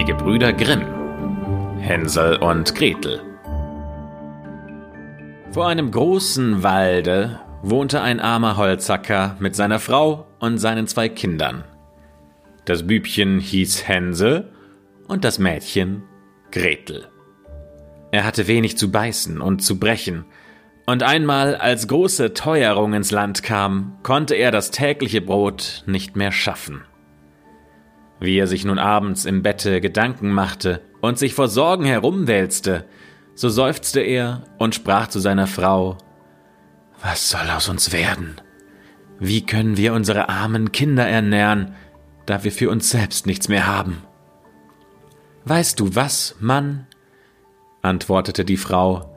Die Gebrüder Grimm Hänsel und Gretel Vor einem großen Walde wohnte ein armer Holzhacker mit seiner Frau und seinen zwei Kindern. Das Bübchen hieß Hänsel und das Mädchen Gretel. Er hatte wenig zu beißen und zu brechen, und einmal, als große Teuerung ins Land kam, konnte er das tägliche Brot nicht mehr schaffen. Wie er sich nun abends im Bette Gedanken machte und sich vor Sorgen herumwälzte, so seufzte er und sprach zu seiner Frau Was soll aus uns werden? Wie können wir unsere armen Kinder ernähren, da wir für uns selbst nichts mehr haben? Weißt du was, Mann? antwortete die Frau.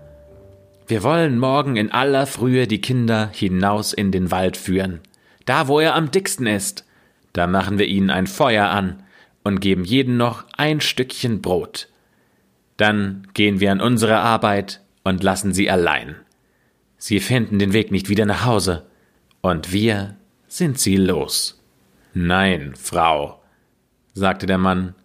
Wir wollen morgen in aller Frühe die Kinder hinaus in den Wald führen, da wo er am dicksten ist, da machen wir ihnen ein Feuer an und geben jeden noch ein Stückchen Brot. Dann gehen wir an unsere Arbeit und lassen sie allein. Sie finden den Weg nicht wieder nach Hause, und wir sind sie los. Nein, Frau, sagte der Mann,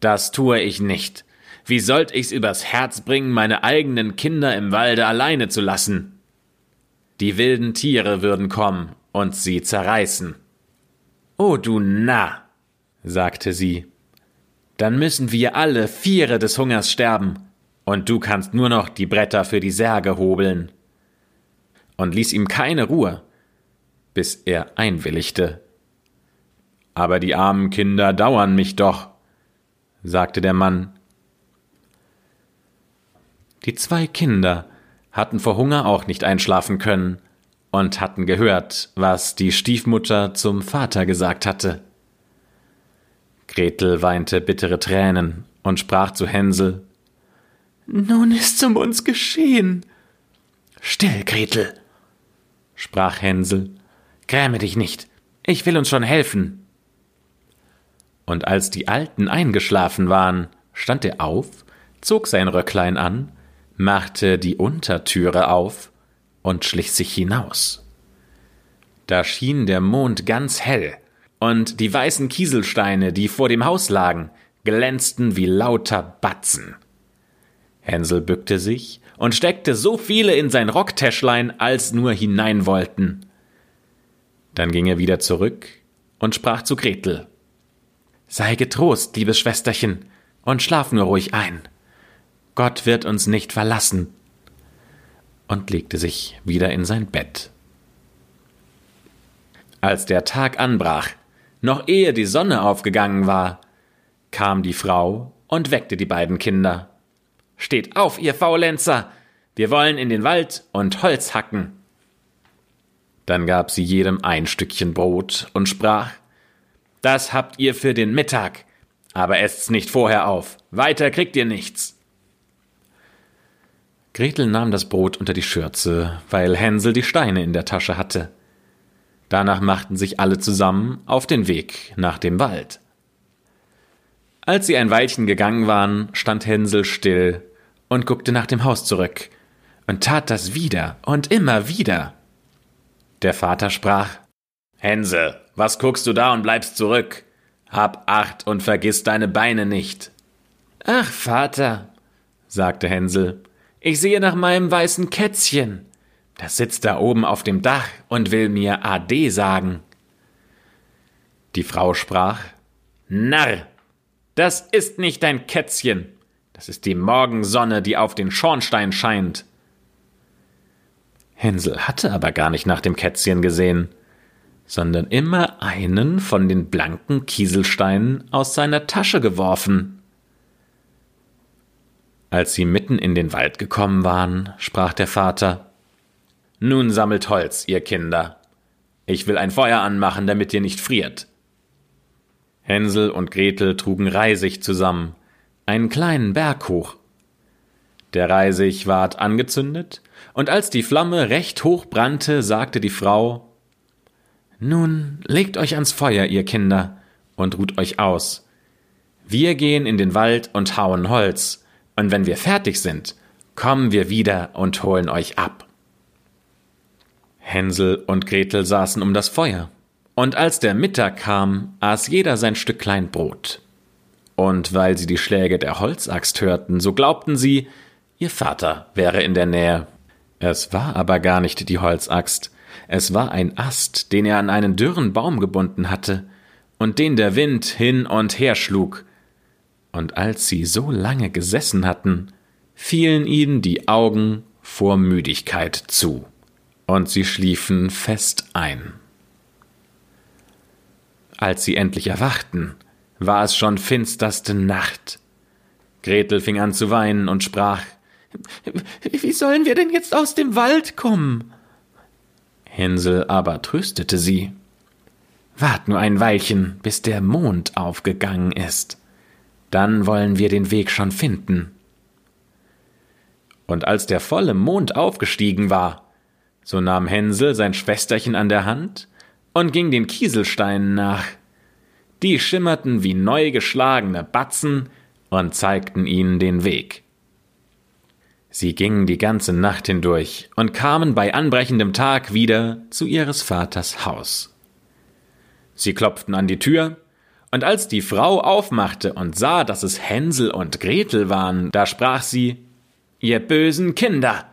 das tue ich nicht. Wie sollt ich's übers Herz bringen, meine eigenen Kinder im Walde alleine zu lassen? Die wilden Tiere würden kommen und sie zerreißen. Oh du Narr, sagte sie, dann müssen wir alle Viere des Hungers sterben, und du kannst nur noch die Bretter für die Särge hobeln. Und ließ ihm keine Ruhe, bis er einwilligte. Aber die armen Kinder dauern mich doch, sagte der Mann. Die zwei Kinder hatten vor Hunger auch nicht einschlafen können, und hatten gehört, was die Stiefmutter zum Vater gesagt hatte. Gretel weinte bittere Tränen und sprach zu Hänsel Nun ist's um uns geschehen. Still, Gretel, sprach Hänsel, gräme dich nicht, ich will uns schon helfen. Und als die Alten eingeschlafen waren, stand er auf, zog sein Röcklein an, machte die Untertüre auf und schlich sich hinaus. Da schien der Mond ganz hell, und die weißen Kieselsteine, die vor dem Haus lagen, glänzten wie lauter Batzen. Hänsel bückte sich und steckte so viele in sein Rocktäschlein, als nur hinein wollten. Dann ging er wieder zurück und sprach zu Gretel. Sei getrost, liebes Schwesterchen, und schlaf nur ruhig ein. Gott wird uns nicht verlassen, und legte sich wieder in sein Bett. Als der Tag anbrach, noch ehe die Sonne aufgegangen war, kam die Frau und weckte die beiden Kinder. Steht auf, ihr Faulenzer! Wir wollen in den Wald und Holz hacken. Dann gab sie jedem ein Stückchen Brot und sprach Das habt ihr für den Mittag, aber esst's nicht vorher auf, weiter kriegt ihr nichts. Gretel nahm das Brot unter die Schürze, weil Hänsel die Steine in der Tasche hatte. Danach machten sich alle zusammen auf den Weg nach dem Wald. Als sie ein Weilchen gegangen waren, stand Hänsel still und guckte nach dem Haus zurück und tat das wieder und immer wieder. Der Vater sprach Hänsel, was guckst du da und bleibst zurück? Hab acht und vergiss deine Beine nicht. Ach, Vater, sagte Hänsel, ich sehe nach meinem weißen Kätzchen. Das sitzt da oben auf dem Dach und will mir Ade sagen. Die Frau sprach Narr, das ist nicht dein Kätzchen, das ist die Morgensonne, die auf den Schornstein scheint. Hänsel hatte aber gar nicht nach dem Kätzchen gesehen, sondern immer einen von den blanken Kieselsteinen aus seiner Tasche geworfen. Als sie mitten in den Wald gekommen waren, sprach der Vater Nun sammelt Holz, ihr Kinder. Ich will ein Feuer anmachen, damit ihr nicht friert. Hänsel und Gretel trugen Reisig zusammen, einen kleinen Berg hoch. Der Reisig ward angezündet, und als die Flamme recht hoch brannte, sagte die Frau Nun legt euch ans Feuer, ihr Kinder, und ruht euch aus. Wir gehen in den Wald und hauen Holz, und wenn wir fertig sind, kommen wir wieder und holen euch ab. Hänsel und Gretel saßen um das Feuer, und als der Mittag kam, aß jeder sein Stücklein Brot. Und weil sie die Schläge der Holzaxt hörten, so glaubten sie, ihr Vater wäre in der Nähe. Es war aber gar nicht die Holzaxt, es war ein Ast, den er an einen dürren Baum gebunden hatte und den der Wind hin und her schlug. Und als sie so lange gesessen hatten, fielen ihnen die Augen vor Müdigkeit zu, und sie schliefen fest ein. Als sie endlich erwachten, war es schon finsterste Nacht. Gretel fing an zu weinen und sprach Wie sollen wir denn jetzt aus dem Wald kommen? Hänsel aber tröstete sie. Wart nur ein Weilchen, bis der Mond aufgegangen ist. Dann wollen wir den Weg schon finden. Und als der volle Mond aufgestiegen war, so nahm Hänsel sein Schwesterchen an der Hand und ging den Kieselsteinen nach. Die schimmerten wie neu geschlagene Batzen und zeigten ihnen den Weg. Sie gingen die ganze Nacht hindurch und kamen bei anbrechendem Tag wieder zu ihres Vaters Haus. Sie klopften an die Tür, und als die Frau aufmachte und sah, dass es Hänsel und Gretel waren, da sprach sie Ihr bösen Kinder,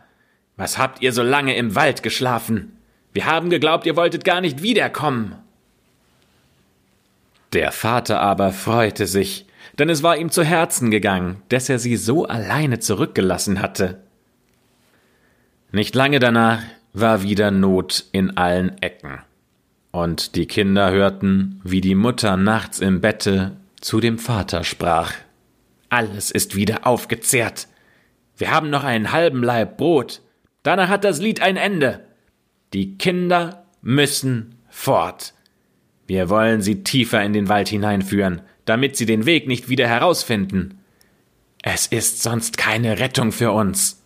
was habt ihr so lange im Wald geschlafen? Wir haben geglaubt, ihr wolltet gar nicht wiederkommen. Der Vater aber freute sich, denn es war ihm zu Herzen gegangen, dass er sie so alleine zurückgelassen hatte. Nicht lange danach war wieder Not in allen Ecken, und die Kinder hörten, wie die Mutter nachts im Bette zu dem Vater sprach Alles ist wieder aufgezehrt. Wir haben noch einen halben Laib Brot, danach hat das Lied ein Ende. Die Kinder müssen fort. Wir wollen sie tiefer in den Wald hineinführen, damit sie den Weg nicht wieder herausfinden. Es ist sonst keine Rettung für uns.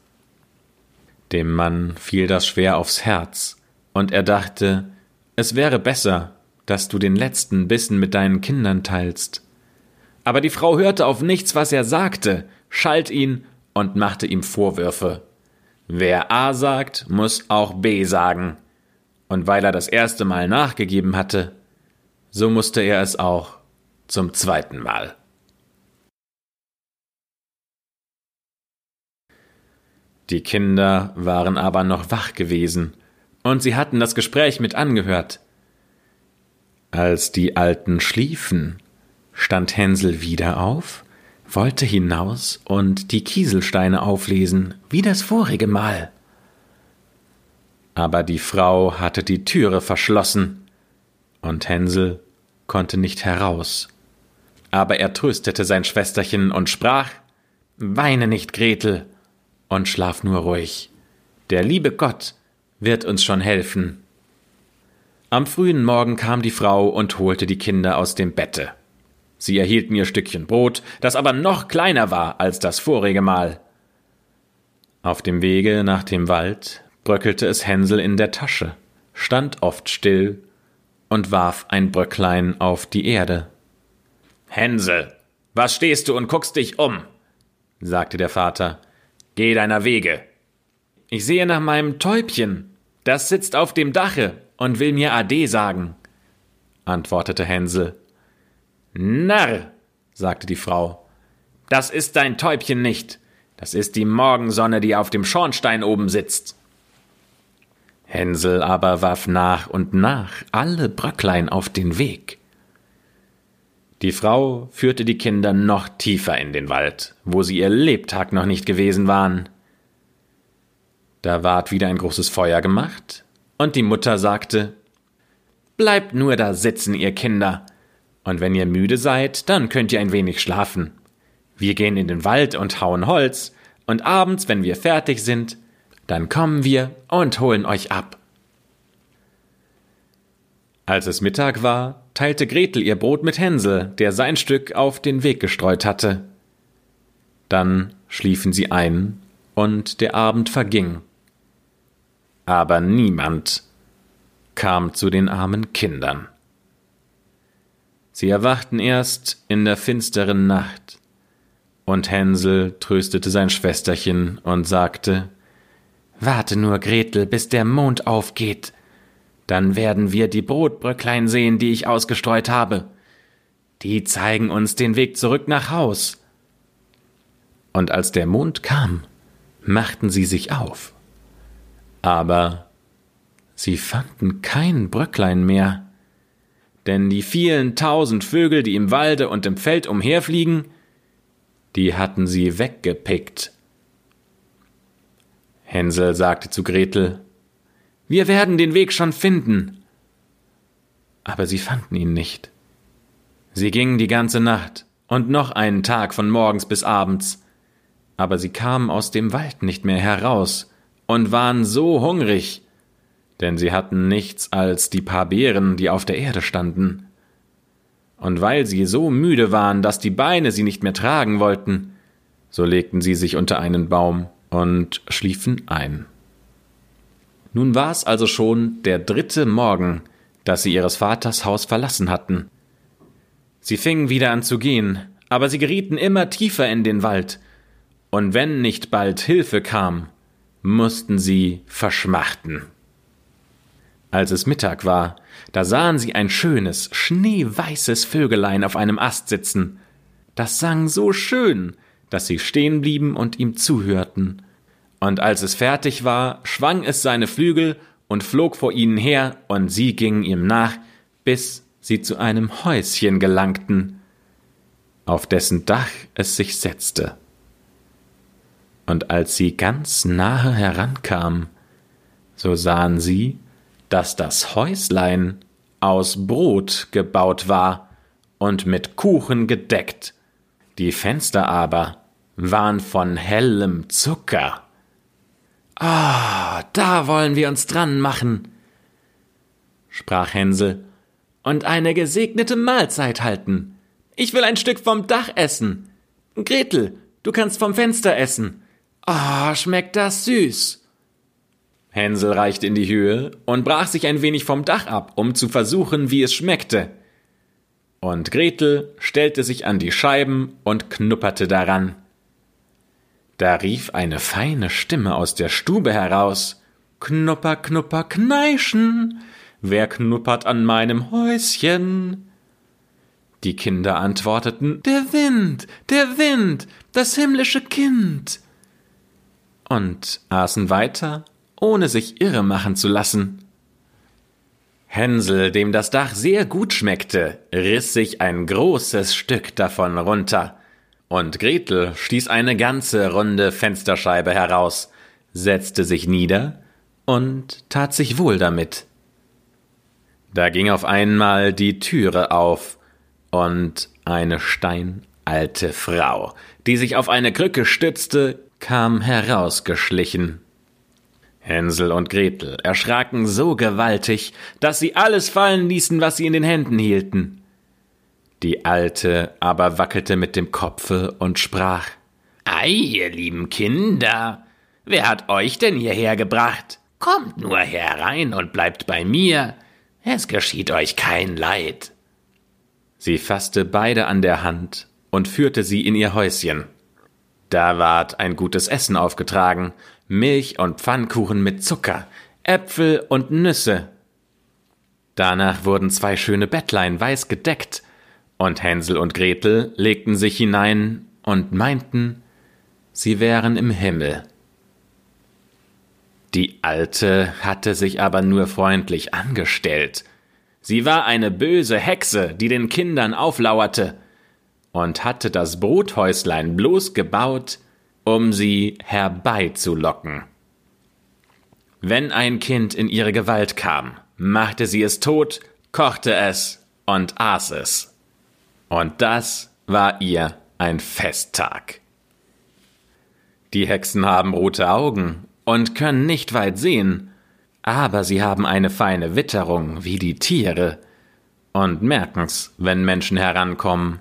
Dem Mann fiel das schwer aufs Herz, und er dachte, es wäre besser, dass du den letzten Bissen mit deinen Kindern teilst. Aber die Frau hörte auf nichts, was er sagte, schalt ihn und machte ihm Vorwürfe. Wer A sagt, muss auch B sagen. Und weil er das erste Mal nachgegeben hatte, so musste er es auch zum zweiten Mal. Die Kinder waren aber noch wach gewesen, und sie hatten das Gespräch mit angehört. Als die Alten schliefen, stand Hänsel wieder auf, wollte hinaus und die Kieselsteine auflesen, wie das vorige Mal. Aber die Frau hatte die Türe verschlossen, und Hänsel konnte nicht heraus. Aber er tröstete sein Schwesterchen und sprach Weine nicht, Gretel, und schlaf nur ruhig. Der liebe Gott wird uns schon helfen. Am frühen Morgen kam die Frau und holte die Kinder aus dem Bette. Sie erhielten ihr Stückchen Brot, das aber noch kleiner war als das vorige Mal. Auf dem Wege nach dem Wald bröckelte es Hänsel in der Tasche, stand oft still und warf ein Bröcklein auf die Erde. Hänsel, was stehst du und guckst dich um? sagte der Vater. Geh deiner Wege. Ich sehe nach meinem Täubchen. Das sitzt auf dem Dache und will mir Ade sagen, antwortete Hänsel. Narr, sagte die Frau. Das ist dein Täubchen nicht. Das ist die Morgensonne, die auf dem Schornstein oben sitzt. Hänsel aber warf nach und nach alle Bröcklein auf den Weg. Die Frau führte die Kinder noch tiefer in den Wald, wo sie ihr Lebtag noch nicht gewesen waren. Da ward wieder ein großes Feuer gemacht, und die Mutter sagte Bleibt nur da sitzen, ihr Kinder, und wenn ihr müde seid, dann könnt ihr ein wenig schlafen. Wir gehen in den Wald und hauen Holz, und abends, wenn wir fertig sind, dann kommen wir und holen euch ab. Als es Mittag war, teilte Gretel ihr Brot mit Hänsel, der sein Stück auf den Weg gestreut hatte. Dann schliefen sie ein, und der Abend verging. Aber niemand kam zu den armen Kindern. Sie erwachten erst in der finsteren Nacht, und Hänsel tröstete sein Schwesterchen und sagte Warte nur, Gretel, bis der Mond aufgeht. Dann werden wir die Brotbröcklein sehen, die ich ausgestreut habe. die zeigen uns den Weg zurück nach Haus. Und als der Mond kam, machten sie sich auf. Aber sie fanden kein Bröcklein mehr, denn die vielen tausend Vögel, die im Walde und im Feld umherfliegen, die hatten sie weggepickt. Hänsel sagte zu Gretel, Wir werden den Weg schon finden. Aber sie fanden ihn nicht. Sie gingen die ganze Nacht und noch einen Tag von morgens bis abends, aber sie kamen aus dem Wald nicht mehr heraus und waren so hungrig, denn sie hatten nichts als die paar Beeren, die auf der Erde standen. Und weil sie so müde waren, dass die Beine sie nicht mehr tragen wollten, so legten sie sich unter einen Baum und schliefen ein. Nun war es also schon der dritte Morgen, dass sie ihres Vaters Haus verlassen hatten. Sie fingen wieder an zu gehen, aber sie gerieten immer tiefer in den Wald, und wenn nicht bald Hilfe kam, mussten sie verschmachten. Als es Mittag war, da sahen sie ein schönes, schneeweißes Vögelein auf einem Ast sitzen. Das sang so schön, dass sie stehen blieben und ihm zuhörten. Und als es fertig war, schwang es seine Flügel und flog vor ihnen her, und sie gingen ihm nach, bis sie zu einem Häuschen gelangten, auf dessen Dach es sich setzte und als sie ganz nahe herankam, so sahen sie, dass das Häuslein aus Brot gebaut war und mit Kuchen gedeckt, die Fenster aber waren von hellem Zucker. Ah, da wollen wir uns dran machen, sprach Hänsel, und eine gesegnete Mahlzeit halten. Ich will ein Stück vom Dach essen. Gretel, du kannst vom Fenster essen. Ah, oh, schmeckt das süß. Hänsel reichte in die Höhe und brach sich ein wenig vom Dach ab, um zu versuchen, wie es schmeckte. Und Gretel stellte sich an die Scheiben und knupperte daran. Da rief eine feine Stimme aus der Stube heraus Knupper, knupper, kneischen. Wer knuppert an meinem Häuschen? Die Kinder antworteten Der Wind, der Wind, das himmlische Kind und aßen weiter, ohne sich irre machen zu lassen. Hänsel, dem das Dach sehr gut schmeckte, riss sich ein großes Stück davon runter, und Gretel stieß eine ganze runde Fensterscheibe heraus, setzte sich nieder und tat sich wohl damit. Da ging auf einmal die Türe auf, und eine steinalte Frau, die sich auf eine Krücke stützte, kam herausgeschlichen. Hänsel und Gretel erschraken so gewaltig, dass sie alles fallen ließen, was sie in den Händen hielten. Die Alte aber wackelte mit dem Kopfe und sprach Ei, ihr lieben Kinder, wer hat euch denn hierher gebracht? Kommt nur herein und bleibt bei mir, es geschieht euch kein Leid. Sie fasste beide an der Hand und führte sie in ihr Häuschen. Da ward ein gutes Essen aufgetragen, Milch und Pfannkuchen mit Zucker, Äpfel und Nüsse. Danach wurden zwei schöne Bettlein weiß gedeckt, und Hänsel und Gretel legten sich hinein und meinten, sie wären im Himmel. Die Alte hatte sich aber nur freundlich angestellt. Sie war eine böse Hexe, die den Kindern auflauerte und hatte das Bruthäuslein bloß gebaut, um sie herbeizulocken. Wenn ein Kind in ihre Gewalt kam, machte sie es tot, kochte es und aß es. Und das war ihr ein Festtag. Die Hexen haben rote Augen und können nicht weit sehen, aber sie haben eine feine Witterung wie die Tiere und merken's, wenn Menschen herankommen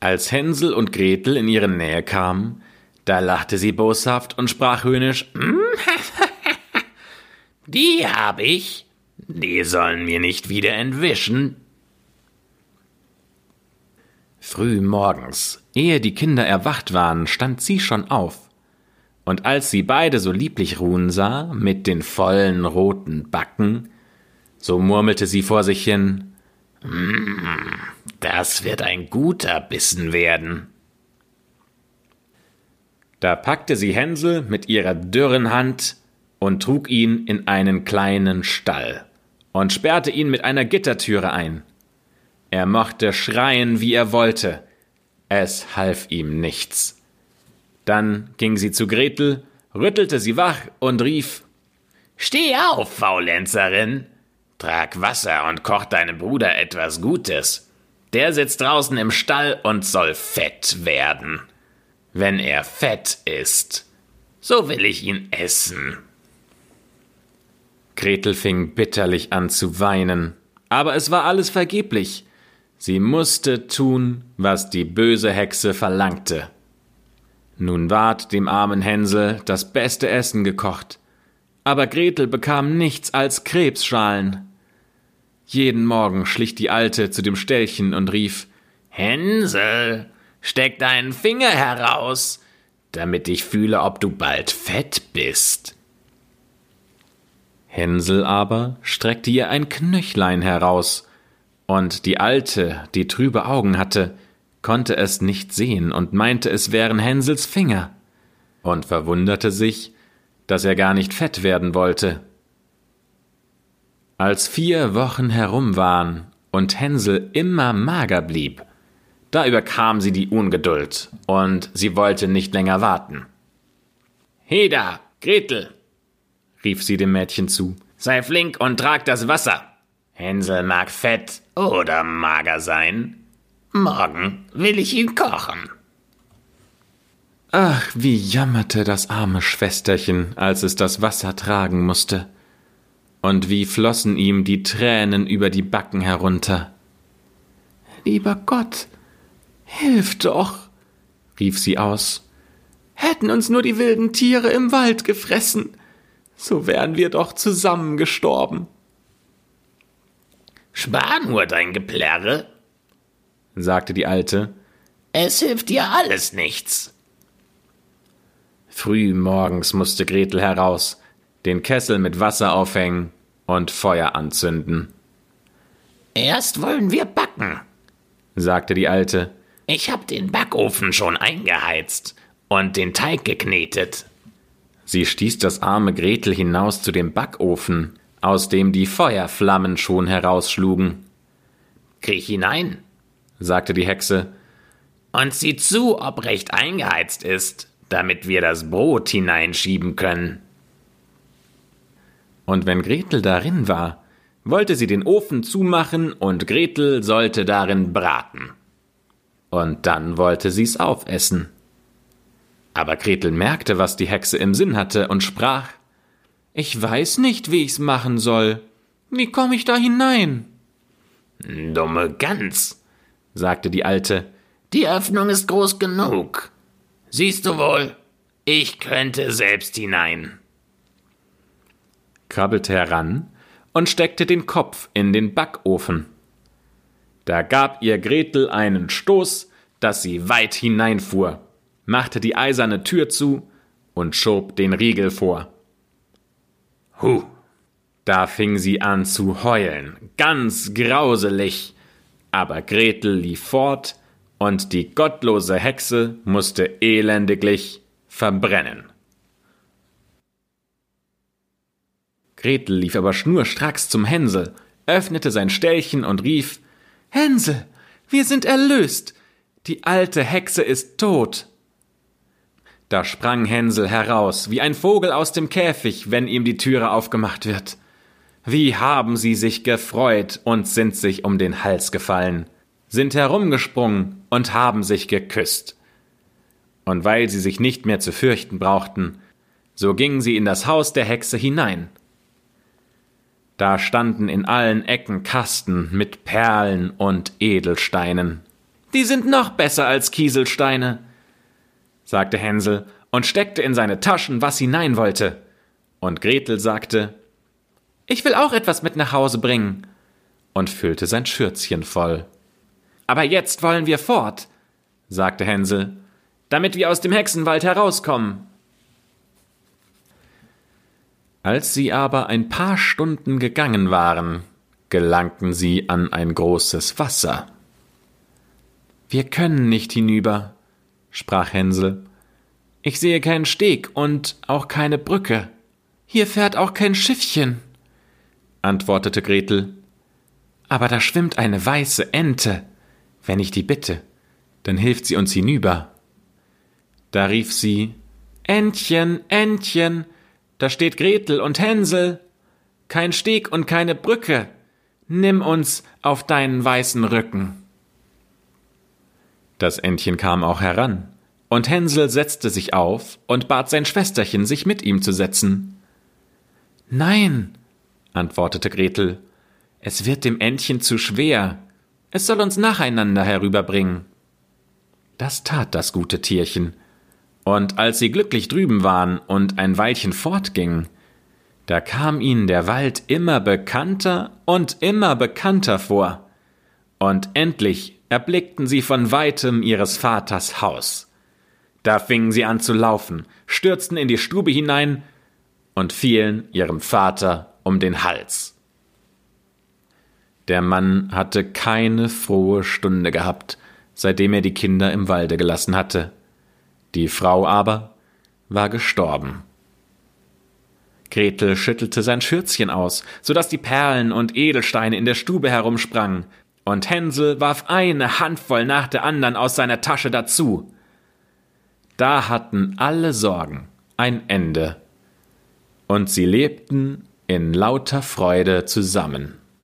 als Hänsel und Gretel in ihre Nähe kamen, da lachte sie boshaft und sprach höhnisch Die hab ich, die sollen mir nicht wieder entwischen. Früh morgens, ehe die Kinder erwacht waren, stand sie schon auf, und als sie beide so lieblich ruhen sah, mit den vollen roten Backen, so murmelte sie vor sich hin das wird ein guter Bissen werden. Da packte sie Hänsel mit ihrer dürren Hand und trug ihn in einen kleinen Stall und sperrte ihn mit einer Gittertüre ein. Er mochte schreien, wie er wollte, es half ihm nichts. Dann ging sie zu Gretel, rüttelte sie wach und rief Steh auf, Faulenzerin. Trag Wasser und koch deinem Bruder etwas Gutes. Der sitzt draußen im Stall und soll fett werden. Wenn er fett ist, so will ich ihn essen. Gretel fing bitterlich an zu weinen, aber es war alles vergeblich. Sie musste tun, was die böse Hexe verlangte. Nun ward dem armen Hänsel das beste Essen gekocht, aber Gretel bekam nichts als Krebsschalen. Jeden Morgen schlich die Alte zu dem Ställchen und rief Hänsel, steck deinen Finger heraus, damit ich fühle, ob du bald fett bist. Hänsel aber streckte ihr ein Knöchlein heraus, und die Alte, die trübe Augen hatte, konnte es nicht sehen und meinte, es wären Hänsels Finger, und verwunderte sich, dass er gar nicht fett werden wollte. Als vier Wochen herum waren und Hänsel immer mager blieb, da überkam sie die Ungeduld, und sie wollte nicht länger warten. Heda, Gretel, rief sie dem Mädchen zu, sei flink und trag das Wasser. Hänsel mag fett oder mager sein. Morgen will ich ihn kochen. Ach, wie jammerte das arme Schwesterchen, als es das Wasser tragen musste und wie flossen ihm die Tränen über die Backen herunter. Lieber Gott, hilf doch, rief sie aus. Hätten uns nur die wilden Tiere im Wald gefressen, so wären wir doch zusammen gestorben. Spar nur dein Geplärre, sagte die Alte. Es hilft dir alles nichts. Früh morgens musste Gretel heraus, den Kessel mit Wasser aufhängen und Feuer anzünden. Erst wollen wir backen, sagte die Alte. Ich hab den Backofen schon eingeheizt und den Teig geknetet. Sie stieß das arme Gretel hinaus zu dem Backofen, aus dem die Feuerflammen schon herausschlugen. Kriech hinein, sagte die Hexe, und sieh zu, ob recht eingeheizt ist, damit wir das Brot hineinschieben können und wenn Gretel darin war, wollte sie den Ofen zumachen und Gretel sollte darin braten. Und dann wollte sie's aufessen. Aber Gretel merkte, was die Hexe im Sinn hatte und sprach Ich weiß nicht, wie ich's machen soll. Wie komm ich da hinein? Dumme Gans, sagte die Alte, die Öffnung ist groß genug. Siehst du wohl, ich könnte selbst hinein krabbelte heran und steckte den Kopf in den Backofen. Da gab ihr Gretel einen Stoß, dass sie weit hineinfuhr, machte die eiserne Tür zu und schob den Riegel vor. Hu! Da fing sie an zu heulen, ganz grauselig, aber Gretel lief fort, und die gottlose Hexe musste elendiglich verbrennen. Gretel lief aber schnurstracks zum Hänsel, öffnete sein Ställchen und rief Hänsel, wir sind erlöst. Die alte Hexe ist tot. Da sprang Hänsel heraus, wie ein Vogel aus dem Käfig, wenn ihm die Türe aufgemacht wird. Wie haben sie sich gefreut und sind sich um den Hals gefallen, sind herumgesprungen und haben sich geküsst. Und weil sie sich nicht mehr zu fürchten brauchten, so gingen sie in das Haus der Hexe hinein da standen in allen Ecken Kasten mit Perlen und Edelsteinen. Die sind noch besser als Kieselsteine, sagte Hänsel und steckte in seine Taschen, was hinein wollte. Und Gretel sagte, ich will auch etwas mit nach Hause bringen, und füllte sein Schürzchen voll. Aber jetzt wollen wir fort, sagte Hänsel, damit wir aus dem Hexenwald herauskommen. Als sie aber ein paar Stunden gegangen waren, gelangten sie an ein großes Wasser. Wir können nicht hinüber, sprach Hänsel. Ich sehe keinen Steg und auch keine Brücke. Hier fährt auch kein Schiffchen, antwortete Gretel. Aber da schwimmt eine weiße Ente. Wenn ich die bitte, dann hilft sie uns hinüber. Da rief sie Entchen, Entchen, da steht Gretel und Hänsel. Kein Steg und keine Brücke. Nimm uns auf deinen weißen Rücken. Das Entchen kam auch heran, und Hänsel setzte sich auf und bat sein Schwesterchen, sich mit ihm zu setzen. Nein, antwortete Gretel, es wird dem Entchen zu schwer, es soll uns nacheinander herüberbringen. Das tat das gute Tierchen, und als sie glücklich drüben waren und ein Weilchen fortgingen, da kam ihnen der Wald immer bekannter und immer bekannter vor, und endlich erblickten sie von weitem ihres Vaters Haus. Da fingen sie an zu laufen, stürzten in die Stube hinein und fielen ihrem Vater um den Hals. Der Mann hatte keine frohe Stunde gehabt, seitdem er die Kinder im Walde gelassen hatte. Die Frau aber war gestorben. Gretel schüttelte sein Schürzchen aus, so dass die Perlen und Edelsteine in der Stube herumsprangen, und Hänsel warf eine Handvoll nach der anderen aus seiner Tasche dazu. Da hatten alle Sorgen ein Ende, und sie lebten in lauter Freude zusammen.